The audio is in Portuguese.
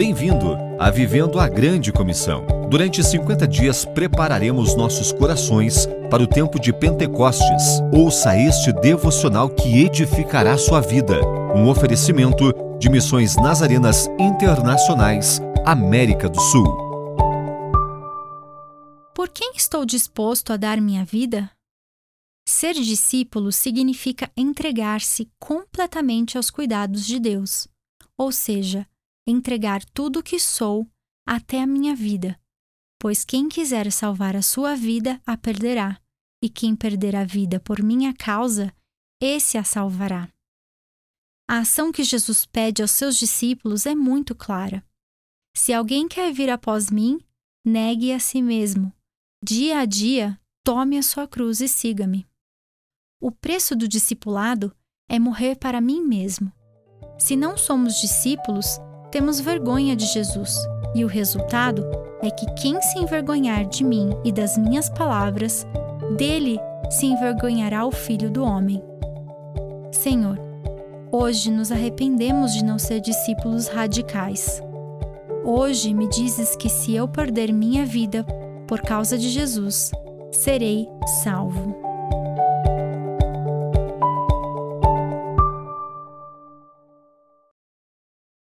Bem-vindo a Vivendo a Grande Comissão. Durante 50 dias prepararemos nossos corações para o tempo de Pentecostes. Ouça este devocional que edificará sua vida. Um oferecimento de Missões Nazarenas Internacionais, América do Sul. Por quem estou disposto a dar minha vida? Ser discípulo significa entregar-se completamente aos cuidados de Deus, ou seja, entregar tudo o que sou até a minha vida. Pois quem quiser salvar a sua vida a perderá, e quem perder a vida por minha causa, esse a salvará. A ação que Jesus pede aos seus discípulos é muito clara. Se alguém quer vir após mim, negue a si mesmo. Dia a dia, tome a sua cruz e siga-me. O preço do discipulado é morrer para mim mesmo. Se não somos discípulos, temos vergonha de Jesus, e o resultado é que quem se envergonhar de mim e das minhas palavras, dele se envergonhará o Filho do Homem. Senhor, hoje nos arrependemos de não ser discípulos radicais. Hoje me dizes que se eu perder minha vida por causa de Jesus, serei salvo.